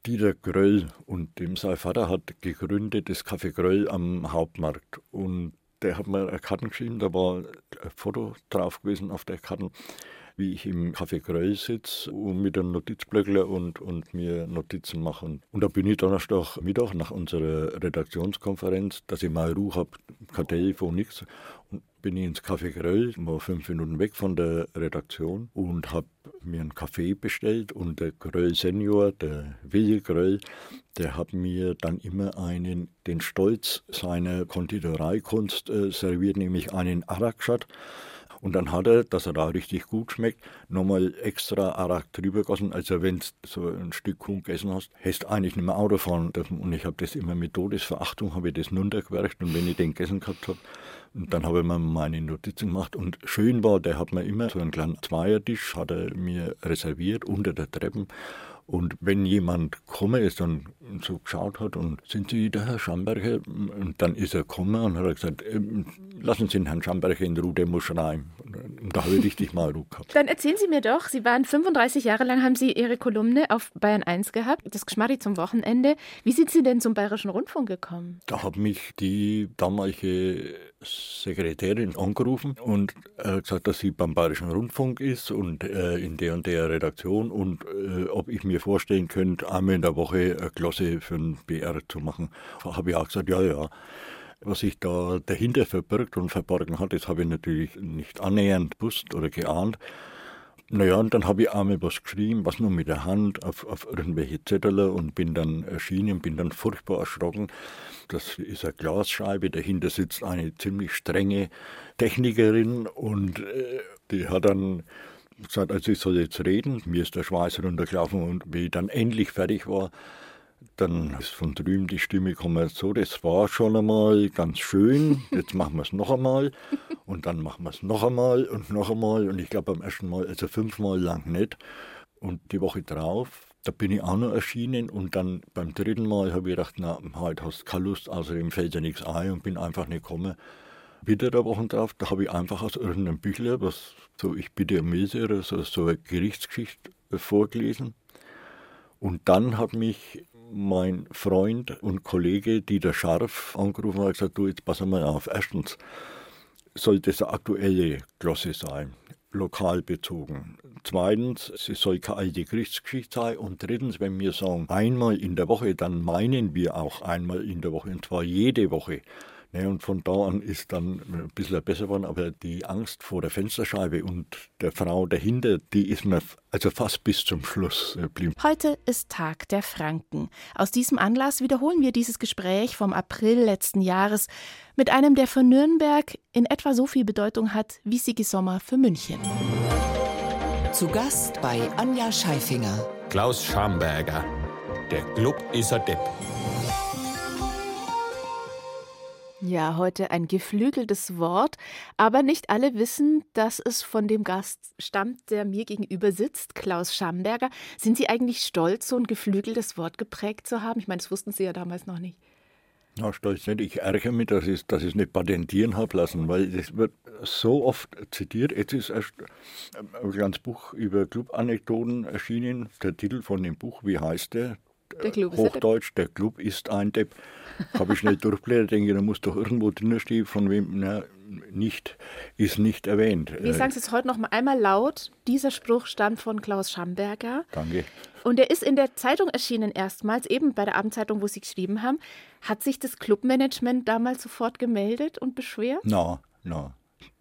Dieter Gröll und dem sein Vater hat gegründet das Café Gröll am Hauptmarkt. Und der hat mir eine Karte geschrieben, da war ein Foto drauf gewesen auf der Karte, wie ich im Café Gröll sitze mit einem Notizblöckler und, und mir Notizen machen. Und da bin ich Donnerstag Mittag nach unserer Redaktionskonferenz, dass ich mal Ruhe habe, kein Telefon, nichts. Und bin ich ins Café Gröll, war fünf Minuten weg von der Redaktion und habe mir einen Kaffee bestellt und der Gröll Senior, der Willi Gröll, der hat mir dann immer einen, den Stolz seiner Konditoreikunst äh, serviert, nämlich einen Arakschat. Und dann hat er, dass er da richtig gut schmeckt, nochmal extra Arak drüber gegossen. Also wenn du so ein Stück Kuchen gegessen hast, hast du eigentlich nicht mehr Auto fahren dürfen. Und ich habe das immer mit Todesverachtung, habe ich das runtergewerkt. Und wenn ich den gegessen gehabt habe, dann habe ich mir meine Notizen gemacht und schön war, der hat mir immer so einen kleinen Zweiertisch, hat er mir reserviert unter der Treppe und wenn jemand gekommen ist und so geschaut hat und sind Sie der Herr Schamberger? Und dann ist er gekommen und hat gesagt, ähm, lassen Sie den Herrn Schamberger in Ruhe, der muss schreiben. Und da habe ich richtig mal Ruhe gehabt. Dann erzählen Sie mir doch, Sie waren 35 Jahre lang, haben Sie Ihre Kolumne auf Bayern 1 gehabt, das Geschmarri zum Wochenende. Wie sind Sie denn zum Bayerischen Rundfunk gekommen? Da hat mich die damalige Sekretärin angerufen und äh, gesagt, dass sie beim Bayerischen Rundfunk ist und äh, in der und der Redaktion und äh, ob ich mir vorstellen könnte, einmal in der Woche eine Klasse für den BR zu machen. Habe ich auch gesagt, ja, ja. Was sich da dahinter verbirgt und verborgen hat, das habe ich natürlich nicht annähernd gewusst oder geahnt. Naja, und dann habe ich einmal was geschrieben, was nur mit der Hand auf, auf irgendwelche Zettel und bin dann erschienen, bin dann furchtbar erschrocken. Das ist eine Glasscheibe, dahinter sitzt eine ziemlich strenge Technikerin und äh, die hat dann gesagt, also ich soll jetzt reden. Mir ist der Schweiß runtergelaufen und wie ich dann endlich fertig war, dann ist von drüben die Stimme gekommen, so, das war schon einmal ganz schön, jetzt machen wir es noch einmal und dann machen wir es noch einmal und noch einmal und ich glaube beim ersten Mal, also fünfmal lang nicht. Und die Woche drauf, da bin ich auch noch erschienen und dann beim dritten Mal habe ich gedacht, na, heute hast du keine Lust, außerdem fällt dir nichts ein und bin einfach nicht gekommen. Wieder der Woche drauf, da habe ich einfach aus irgendeinem Büchler, was so ich bitte Milse oder so, so eine Gerichtsgeschichte vorgelesen. Und dann hat mich mein Freund und Kollege Dieter Scharf angerufen und gesagt, du, jetzt pass mal auf. Erstens sollte es eine aktuelle Glosse sein, lokal bezogen. Zweitens, es soll keine alte Gerichtsgeschichte sein. Und drittens, wenn wir sagen einmal in der Woche, dann meinen wir auch einmal in der Woche, und zwar jede Woche. Ne, und von da an ist dann ein bisschen besser geworden, aber die Angst vor der Fensterscheibe und der Frau dahinter, die ist mir also fast bis zum Schluss geblieben. Heute ist Tag der Franken. Aus diesem Anlass wiederholen wir dieses Gespräch vom April letzten Jahres mit einem, der für Nürnberg in etwa so viel Bedeutung hat wie Sigi Sommer für München. Zu Gast bei Anja Scheifinger. Klaus Schamberger. Der Club ist ein Depp. Ja, heute ein geflügeltes Wort, aber nicht alle wissen, dass es von dem Gast stammt, der mir gegenüber sitzt, Klaus Schamberger. Sind Sie eigentlich stolz, so ein geflügeltes Wort geprägt zu haben? Ich meine, das wussten Sie ja damals noch nicht. Na, stolz nicht. Ich ärgere mich, dass ich, dass es nicht patentieren habe lassen, weil das wird so oft zitiert. Jetzt ist erst ein kleines Buch über Club-Anekdoten erschienen. Der Titel von dem Buch, wie heißt der? Der Hochdeutsch, der Club ist ein Depp. Habe ich schnell durchblättert, denke, da muss doch irgendwo drin stehen, von wem, na, nicht, ist nicht erwähnt. Wir sagen es jetzt heute noch mal einmal laut. Dieser Spruch stammt von Klaus Schamberger. Danke. Und er ist in der Zeitung erschienen erstmals, eben bei der Abendzeitung, wo Sie geschrieben haben. Hat sich das Clubmanagement damals sofort gemeldet und beschwert? Na, na.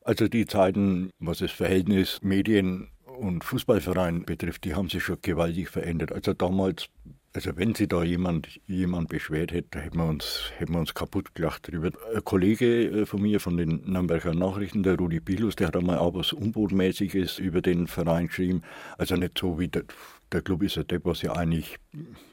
Also die Zeiten, was das Verhältnis Medien und Fußballverein betrifft, die haben sich schon gewaltig verändert. Also damals Also wenn sich da jemand, jemand beschwert hätte, hätten wir uns, hätten wir uns kaputt gelacht drüber. Ein Kollege äh, von mir, von den Nürnberger Nachrichten, der Rudi Pilus, der hat einmal auch was Unbotmäßiges über den Verein geschrieben. Also nicht so wie der, der Club ist ja das, was ja eigentlich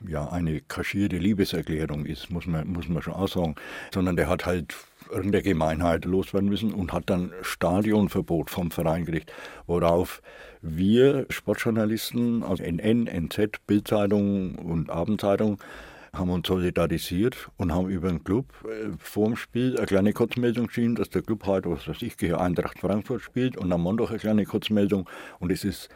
ja, eine kaschierte Liebeserklärung ist, muss man, muss man schon auch sagen. Sondern der hat halt irgendeine Gemeinheit loswerden müssen und hat dann Stadionverbot vom Verein gekriegt, worauf wir Sportjournalisten aus NN, NZ, Bildzeitung und Abendzeitung haben uns solidarisiert und haben über den Club äh, vor dem Spiel eine kleine Kurzmeldung geschrieben, dass der Club heute, was weiß ich, gegen Eintracht Frankfurt spielt und am Montag eine kleine Kurzmeldung. Und es ist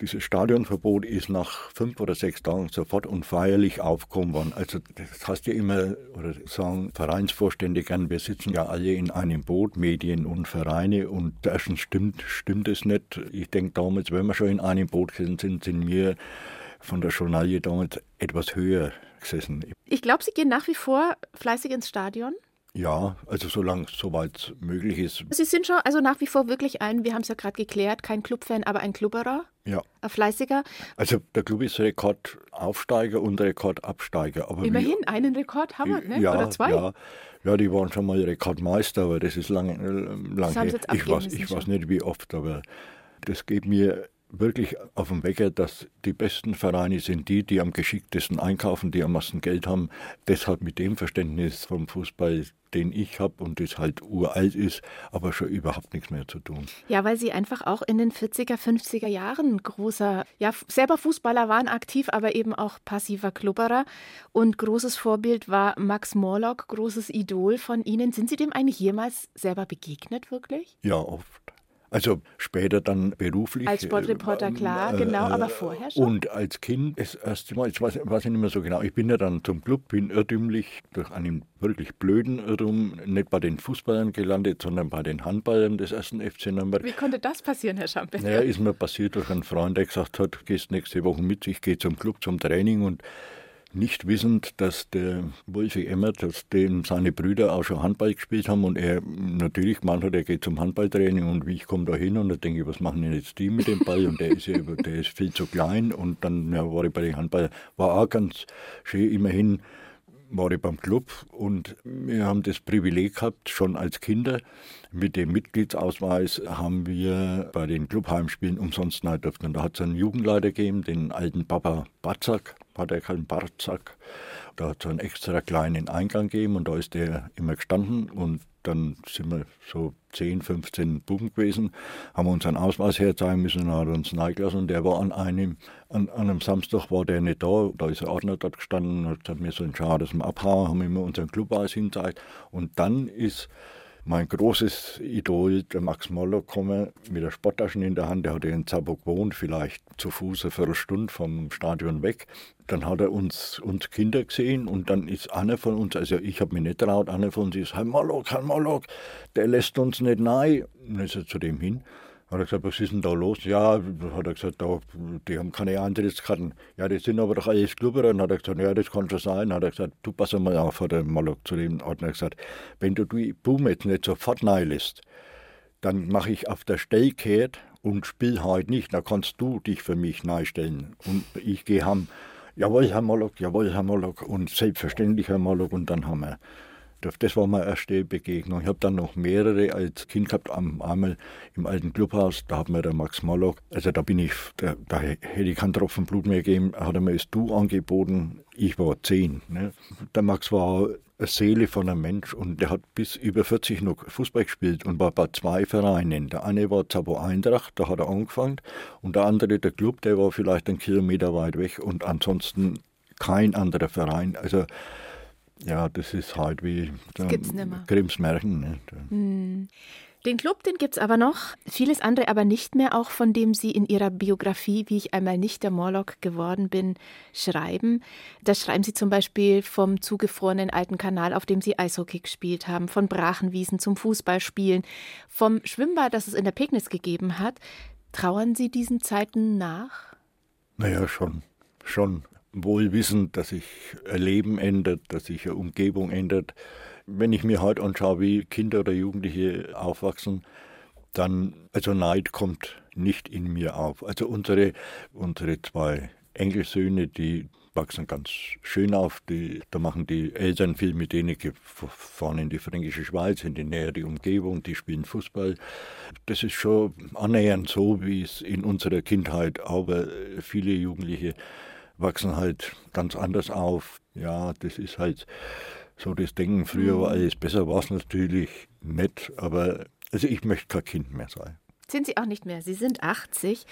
dieses Stadionverbot ist nach fünf oder sechs Tagen sofort und feierlich aufgekommen worden. Also das heißt ja immer, oder sagen Vereinsvorstände gern, wir sitzen ja alle in einem Boot, Medien und Vereine und erstens stimmt, stimmt es nicht. Ich denke damals, wenn wir schon in einem Boot sind, sind wir von der Journalie damals etwas höher gesessen. Ich glaube, Sie gehen nach wie vor fleißig ins Stadion. Ja, also solange es soweit möglich ist. Sie sind schon also nach wie vor wirklich ein, wir haben es ja gerade geklärt, kein Clubfan, aber ein Klubberer. Ja. Ein fleißiger. Also der Club ist Rekordaufsteiger und Rekordabsteiger. Aber Immerhin, wir, einen Rekord haben wir, ne? Ja, oder zwei? Ja. ja, die waren schon mal Rekordmeister, aber das ist lange lang das haben sie jetzt Ich weiß, ich weiß nicht wie oft, aber das geht mir wirklich auf dem Wecker, dass die besten Vereine sind die, die am geschicktesten einkaufen, die am meisten Geld haben. Deshalb mit dem Verständnis vom Fußball, den ich habe und das halt uralt ist, aber schon überhaupt nichts mehr zu tun. Ja, weil Sie einfach auch in den 40er, 50er Jahren großer, ja, selber Fußballer waren aktiv, aber eben auch passiver Klubberer. Und großes Vorbild war Max Morlock, großes Idol von Ihnen. Sind Sie dem eigentlich jemals selber begegnet, wirklich? Ja, oft. Also später dann beruflich. Als Sportreporter, äh, klar, äh, genau, aber vorher schon. Und als Kind das erste Mal, ich weiß, weiß ich nicht mehr so genau, ich bin ja dann zum Club, bin irrtümlich durch einen wirklich blöden Irrtum nicht bei den Fußballern gelandet, sondern bei den Handballern des ersten FC Nürnberg. Wie konnte das passieren, Herr Schampeter? Naja, ist mir passiert durch einen Freund, der gesagt hat, gehst nächste Woche mit, ich gehe zum Club zum Training und nicht wissend, dass der Wolfi Emmert, dass dem seine Brüder auch schon Handball gespielt haben und er natürlich gemeint hat, er geht zum Handballtraining und wie ich komme da hin und da denke ich, was machen denn jetzt die mit dem Ball? Und der ist ja der ist viel zu klein und dann ja, war ich bei den Handball, war auch ganz schön immerhin war ich beim Club und wir haben das Privileg gehabt, schon als Kinder mit dem Mitgliedsausweis haben wir bei den Clubheimspielen umsonst rein dürfen. Und da hat es einen Jugendleiter gegeben, den alten Papa er keinen Barzak. Da hat es einen extra kleinen Eingang gegeben und da ist der immer gestanden und dann sind wir so 10, 15 Buben gewesen, haben unseren Ausweis herzeigen müssen und hat uns reingelassen. Und der war an einem, an, an, einem Samstag war der nicht da, da ist der Ordner dort gestanden und hat mir so ein schade, dass wir abhauen, haben immer unseren Clubaus hingezeigt. Und dann ist mein großes Idol, der Max Moller, gekommen mit der Sporttaschen in der Hand. Der hatte in Zabo gewohnt, vielleicht zu Fuß eine Viertelstunde vom Stadion weg. Dann hat er uns, uns Kinder gesehen und dann ist einer von uns, also ich habe mich nicht traut, einer von uns ist, Herr Moloch, Herr Moloch, der lässt uns nicht nahe. Und dann ist er zu dem hin hat er gesagt, was ist denn da los? Ja, hat er gesagt, da, die haben keine Eintrittskarten. Ja, die sind aber doch alles Klubber. Und hat er gesagt, ja, das kann schon sein. Hat er gesagt, du pass mal auf, hat er mal zu dem hat er gesagt, wenn du die Boom jetzt nicht sofort lässt, dann mache ich auf der Stelle kehrt und spiel heute nicht. Dann kannst du dich für mich stellen. Und ich gehe ham, jawohl, Herr Moloch, jawohl, Herr Moloch. Und selbstverständlich, Herr Moloch. Und dann haben wir das war meine erste Begegnung. Ich habe dann noch mehrere als Kind gehabt. Einmal im alten Clubhaus, da hat mir der Max Mollock, also da bin ich, da, da hätte ich keinen Tropfen Blut mehr gegeben, hat er mir das Du angeboten. Ich war zehn. Ne? Der Max war eine Seele von einem Mensch und der hat bis über 40 noch Fußball gespielt und war bei zwei Vereinen. Der eine war Zabo Eintracht, da hat er angefangen und der andere, der Club, der war vielleicht einen Kilometer weit weg und ansonsten kein anderer Verein. Also ja, das ist halt wie Grimms Märchen. Ne? Hm. Den Club, den gibt es aber noch, vieles andere aber nicht mehr, auch von dem Sie in Ihrer Biografie, wie ich einmal nicht der Morlock geworden bin, schreiben. Da schreiben Sie zum Beispiel vom zugefrorenen alten Kanal, auf dem Sie Eishockey gespielt haben, von Brachenwiesen zum Fußballspielen, vom Schwimmbad, das es in der Pegnitz gegeben hat. Trauern Sie diesen Zeiten nach? Naja, schon. Schon wohl wissend, dass sich ein Leben ändert, dass sich eine Umgebung ändert. Wenn ich mir heute anschaue, wie Kinder oder Jugendliche aufwachsen, dann, also Neid kommt nicht in mir auf. Also unsere, unsere zwei Engelsöhne, die, wachsen ganz schön auf. Die, da machen die Eltern viel mit denen, fahren in die fränkische Schweiz, in die nähere Umgebung, die spielen Fußball. Das ist schon annähernd so, wie es in unserer Kindheit, aber viele Jugendliche wachsen halt ganz anders auf. Ja, das ist halt so das Denken, früher war alles besser, war es natürlich nett, aber also ich möchte kein Kind mehr sein. Sind Sie auch nicht mehr. Sie sind 80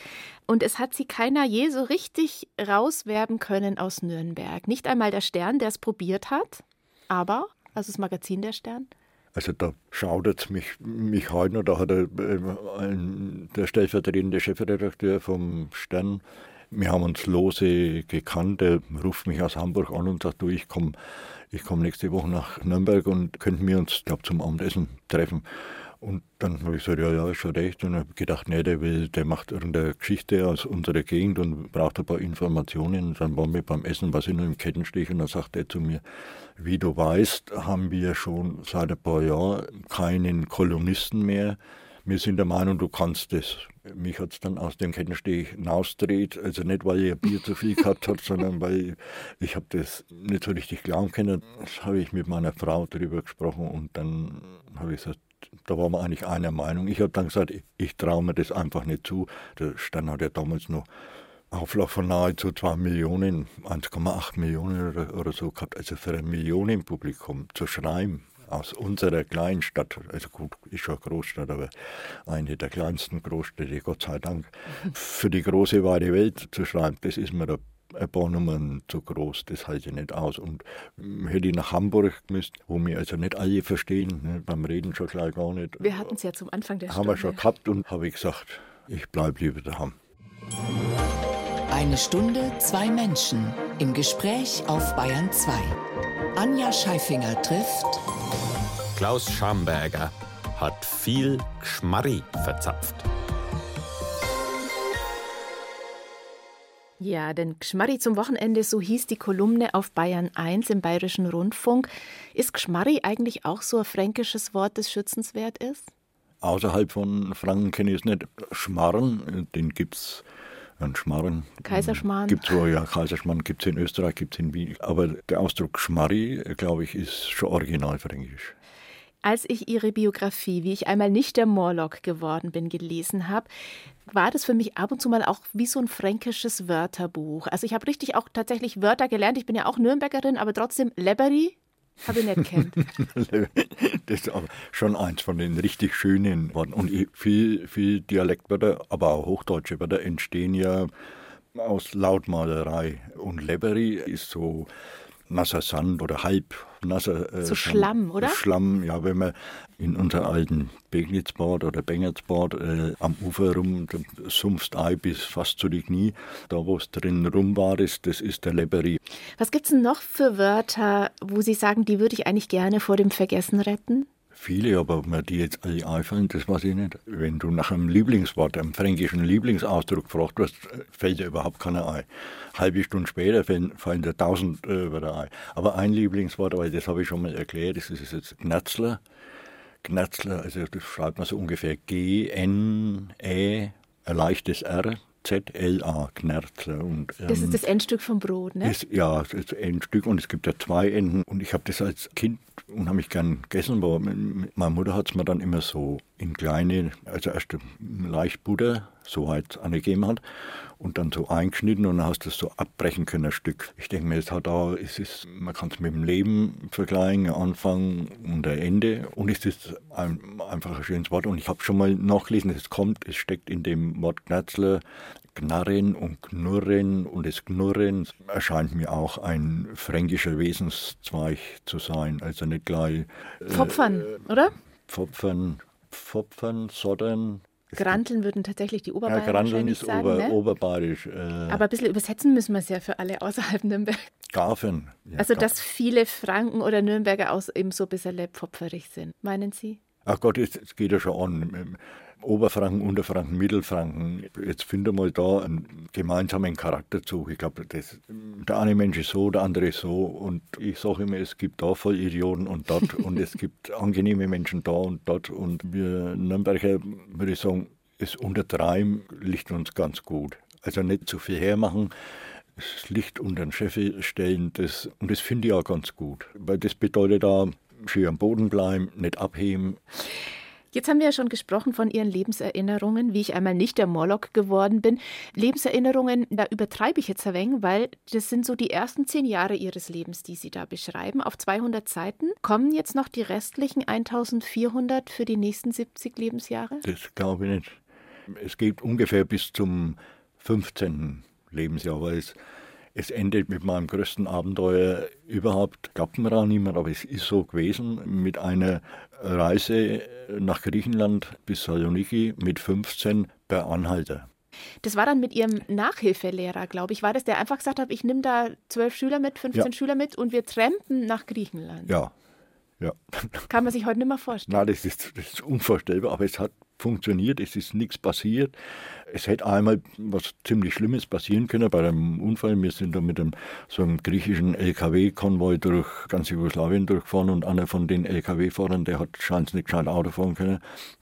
und es hat Sie keiner je so richtig rauswerben können aus Nürnberg. Nicht einmal der Stern, der es probiert hat, aber, also das Magazin Der Stern. Also da schaudert es mich, mich heute noch, da hat er, äh, ein, der stellvertretende Chefredakteur vom Stern wir haben uns lose gekannt. Er ruft mich aus Hamburg an und sagt, du, ich komme ich komm nächste Woche nach Nürnberg und könnten wir uns, glaube zum Abendessen treffen. Und dann habe ich gesagt, ja, ja, ist schon recht. Und habe gedacht, nee, der, will, der macht irgendeine Geschichte aus unserer Gegend und braucht ein paar Informationen. Und dann waren wir beim Essen, was ich noch im Kettenstich, und dann sagt er zu mir, wie du weißt, haben wir schon seit ein paar Jahren keinen Kolumnisten mehr wir sind der Meinung, du kannst das. Mich hat es dann aus dem Kettenstich hinausgedreht. Also nicht, weil ich ein Bier zu viel gehabt habe, sondern weil ich habe das nicht so richtig glauben können. Das habe ich mit meiner Frau darüber gesprochen und dann habe ich gesagt, da waren wir eigentlich einer Meinung. Ich habe dann gesagt, ich, ich traue mir das einfach nicht zu. Der Stern hat ja damals noch Auflauf von nahezu 2 Millionen, 1,8 Millionen oder, oder, so gehabt. Also für ein Millionenpublikum zu schreiben, aus unserer kleinen Stadt, also gut, ist schon eine Großstadt, aber eine der kleinsten Großstädte, Gott sei Dank, für die große weite Welt zu schreiben, das ist mir ein paar Nummern zu groß, das halte ich nicht aus. Und hätte ich nach Hamburg müsst, wo wir also nicht alle verstehen, ne, beim Reden schon gleich gar nicht. Wir hatten es ja zum Anfang der Haben Stunde. wir schon gehabt und habe ich gesagt, ich bleibe lieber daheim. Eine Stunde, zwei Menschen im Gespräch auf Bayern 2. Anja Scheifinger trifft Klaus Schamberger hat viel Geschmarri verzapft. Ja, denn Gschmarri zum Wochenende, so hieß die Kolumne auf Bayern 1 im Bayerischen Rundfunk. Ist Gschmarri eigentlich auch so ein fränkisches Wort, das schützenswert ist? Außerhalb von Franken kenne ich es nicht. Schmarren, den gibt es ein Schmarren. Kaiserschmarrn. Gibt es ja, Kaiserschmarrn gibt es in Österreich, gibt es in Wien. Aber der Ausdruck Schmarri, glaube ich, ist schon original fränkisch. Als ich Ihre Biografie, wie ich einmal nicht der Morlock geworden bin, gelesen habe, war das für mich ab und zu mal auch wie so ein fränkisches Wörterbuch. Also ich habe richtig auch tatsächlich Wörter gelernt. Ich bin ja auch Nürnbergerin, aber trotzdem Leberi habe ich nicht kennt. das ist schon eins von den richtig schönen Worten. Und viel, viel Dialektwörter, aber auch hochdeutsche Wörter entstehen ja aus Lautmalerei. Und Leberi ist so nasser Sand oder halb nasser äh, so Schlamm, oder? Schlamm, ja, wenn man in unser alten Begnitzbad oder Bengertsbad äh, am Ufer rum sumpft Ei bis fast zu die Knie. Da, wo es drin rum war, ist, das ist der Leberi. Was gibt es denn noch für Wörter, wo Sie sagen, die würde ich eigentlich gerne vor dem Vergessen retten? Viele, aber ob mir die jetzt alle einfallen, das weiß ich nicht. Wenn du nach einem Lieblingswort, einem fränkischen Lieblingsausdruck gefragt wirst, fällt dir überhaupt keiner ein. Halbe Stunde später fallen, fallen dir tausend äh, wieder ein. Aber ein Lieblingswort, aber das habe ich schon mal erklärt, das ist jetzt Gnatzler. Gnatzler, also das schreibt man so ungefähr G-N-E, ein leichtes R, Z-L-A, Knerzler. Und, ähm, das ist ähm, das Endstück vom Brot, ne? Ist, ja, das ist das Endstück und es gibt ja zwei Enden. Und ich habe das als Kind unheimlich gern gegessen, aber meine Mutter hat es mir dann immer so in kleine, also erst leicht Butter so weit angegeben hat und dann so eingeschnitten und dann hast du es so abbrechen können, ein Stück. Ich denke mir, es hat auch, es ist, man kann es mit dem Leben vergleichen, Anfang und ein Ende und es ist ein, einfach ein schönes Wort und ich habe schon mal nachgelesen, es kommt, es steckt in dem Wort Knatzler Knarren und Knurren und das Knurren erscheint mir auch ein fränkischer Wesenszweig zu sein, also nicht gleich... Äh, Pfopfern, oder? Pfopfern, Pfopfern, Soddern, Granteln würden tatsächlich die Oberbayern ja, Granteln ist sagen, Ober, ne? oberbayerisch. Äh, Aber ein bisschen übersetzen müssen wir es ja für alle außerhalb Nürnberg. Gafen. Ja, also, dass viele Franken oder Nürnberger aus eben so ein bisschen pfopferig sind, meinen Sie? Ach Gott, es geht ja schon an. Oberfranken, Unterfranken, Mittelfranken. Jetzt finde mal da einen gemeinsamen Charakterzug. Ich glaube, der eine Mensch ist so, der andere ist so. Und ich sage immer, es gibt da Vollidioten und dort. und es gibt angenehme Menschen da und dort. Und wir Nürnberger, würde ich sagen, es untertreiben liegt uns ganz gut. Also nicht zu viel hermachen. das Licht unter den Scheffel stellen. Das, und das finde ich auch ganz gut. Weil das bedeutet da, schön am Boden bleiben, nicht abheben. Jetzt haben wir ja schon gesprochen von Ihren Lebenserinnerungen, wie ich einmal nicht der Morlock geworden bin. Lebenserinnerungen, da übertreibe ich jetzt ein wenig, weil das sind so die ersten zehn Jahre Ihres Lebens, die Sie da beschreiben. Auf 200 Seiten kommen jetzt noch die restlichen 1400 für die nächsten 70 Lebensjahre? Das glaube ich nicht. Es geht ungefähr bis zum 15. Lebensjahr, weil es es endet mit meinem größten Abenteuer überhaupt. Glaubt mir auch niemand, aber es ist so gewesen mit einer Reise nach Griechenland bis Saloniki mit 15 per Anhalter. Das war dann mit Ihrem Nachhilfelehrer, glaube ich, war das, der einfach gesagt hat, ich nehme da zwölf Schüler mit, 15 ja. Schüler mit und wir trampen nach Griechenland. Ja, ja. Kann man sich heute nicht mehr vorstellen. Nein, das ist, das ist unvorstellbar, aber es hat funktioniert, es ist nichts passiert. Es hätte einmal was ziemlich Schlimmes passieren können bei einem Unfall. Wir sind da mit einem, so einem griechischen LKW-Konvoi durch ganz Jugoslawien durchgefahren und einer von den LKW-Fahrern, der hat scheint nicht gescheit Auto fahren können,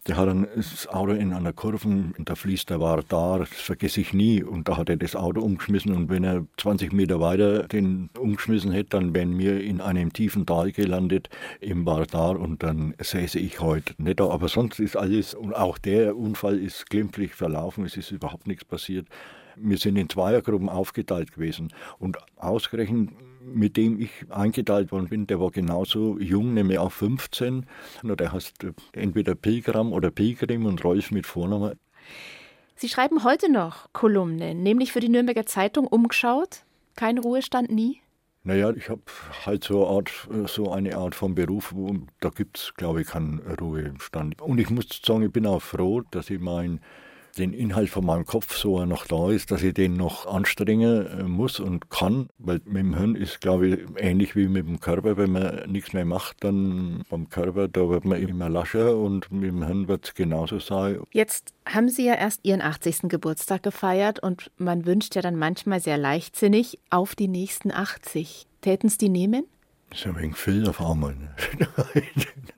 der hat dann das Auto in einer Kurve, da fließt der war da, das vergesse ich nie. Und da hat er das Auto umgeschmissen und wenn er 20 Meter weiter den umgeschmissen hätte, dann wären wir in einem tiefen Tal gelandet im Vardar und dann säße ich heute nicht da. Aber sonst ist alles und auch der Unfall ist glimpflich verlaufen, es ist überhaupt nichts passiert. Wir sind in Zweiergruppen aufgeteilt gewesen und ausgerechnet mit dem ich eingeteilt worden bin, der war genauso jung, nämlich auch 15. Der heißt entweder Pilgram oder Pilgrim und Rolf mit Vornamen. Sie schreiben heute noch Kolumnen, nämlich für die Nürnberger Zeitung umgeschaut. Kein Ruhestand nie? Naja, ich habe halt so eine, Art, so eine Art von Beruf, wo, da gibt es, glaube ich, keinen Ruhestand. Und ich muss sagen, ich bin auch froh, dass ich mein den Inhalt von meinem Kopf so er noch da ist, dass ich den noch anstrengen äh, muss und kann, weil mit dem Hirn ist, glaube ich, ähnlich wie mit dem Körper, wenn man nichts mehr macht, dann beim Körper, da wird man immer lascher und mit dem Hirn wird es genauso sein. Jetzt haben Sie ja erst Ihren 80. Geburtstag gefeiert und man wünscht ja dann manchmal sehr leichtsinnig auf die nächsten 80. Täten es die nehmen? Das ist ein wenig viel auf einmal. Ne?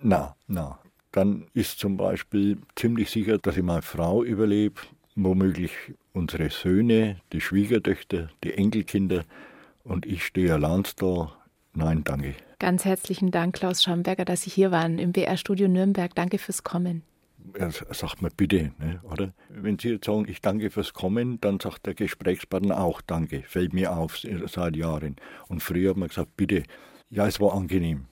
na, na dann ist zum Beispiel ziemlich sicher, dass ich meine Frau überlebe, womöglich unsere Söhne, die Schwiegertöchter, die Enkelkinder und ich stehe allein da. Nein, danke. Ganz herzlichen Dank, Klaus Schamberger, dass Sie hier waren im BR-Studio Nürnberg. Danke fürs Kommen. Er sagt mir bitte, ne, oder? Wenn Sie jetzt sagen, ich danke fürs Kommen, dann sagt der Gesprächspartner auch Danke. Fällt mir auf seit Jahren. Und früher hat man gesagt, bitte. Ja, es war angenehm.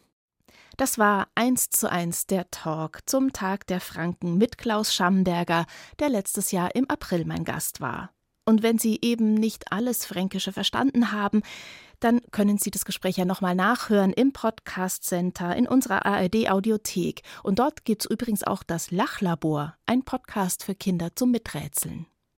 Das war eins zu eins der Talk zum Tag der Franken mit Klaus Schamberger, der letztes Jahr im April mein Gast war. Und wenn Sie eben nicht alles Fränkische verstanden haben, dann können Sie das Gespräch ja nochmal nachhören im Podcast Center in unserer ARD Audiothek. Und dort gibt es übrigens auch das Lachlabor, ein Podcast für Kinder zum Miträtseln.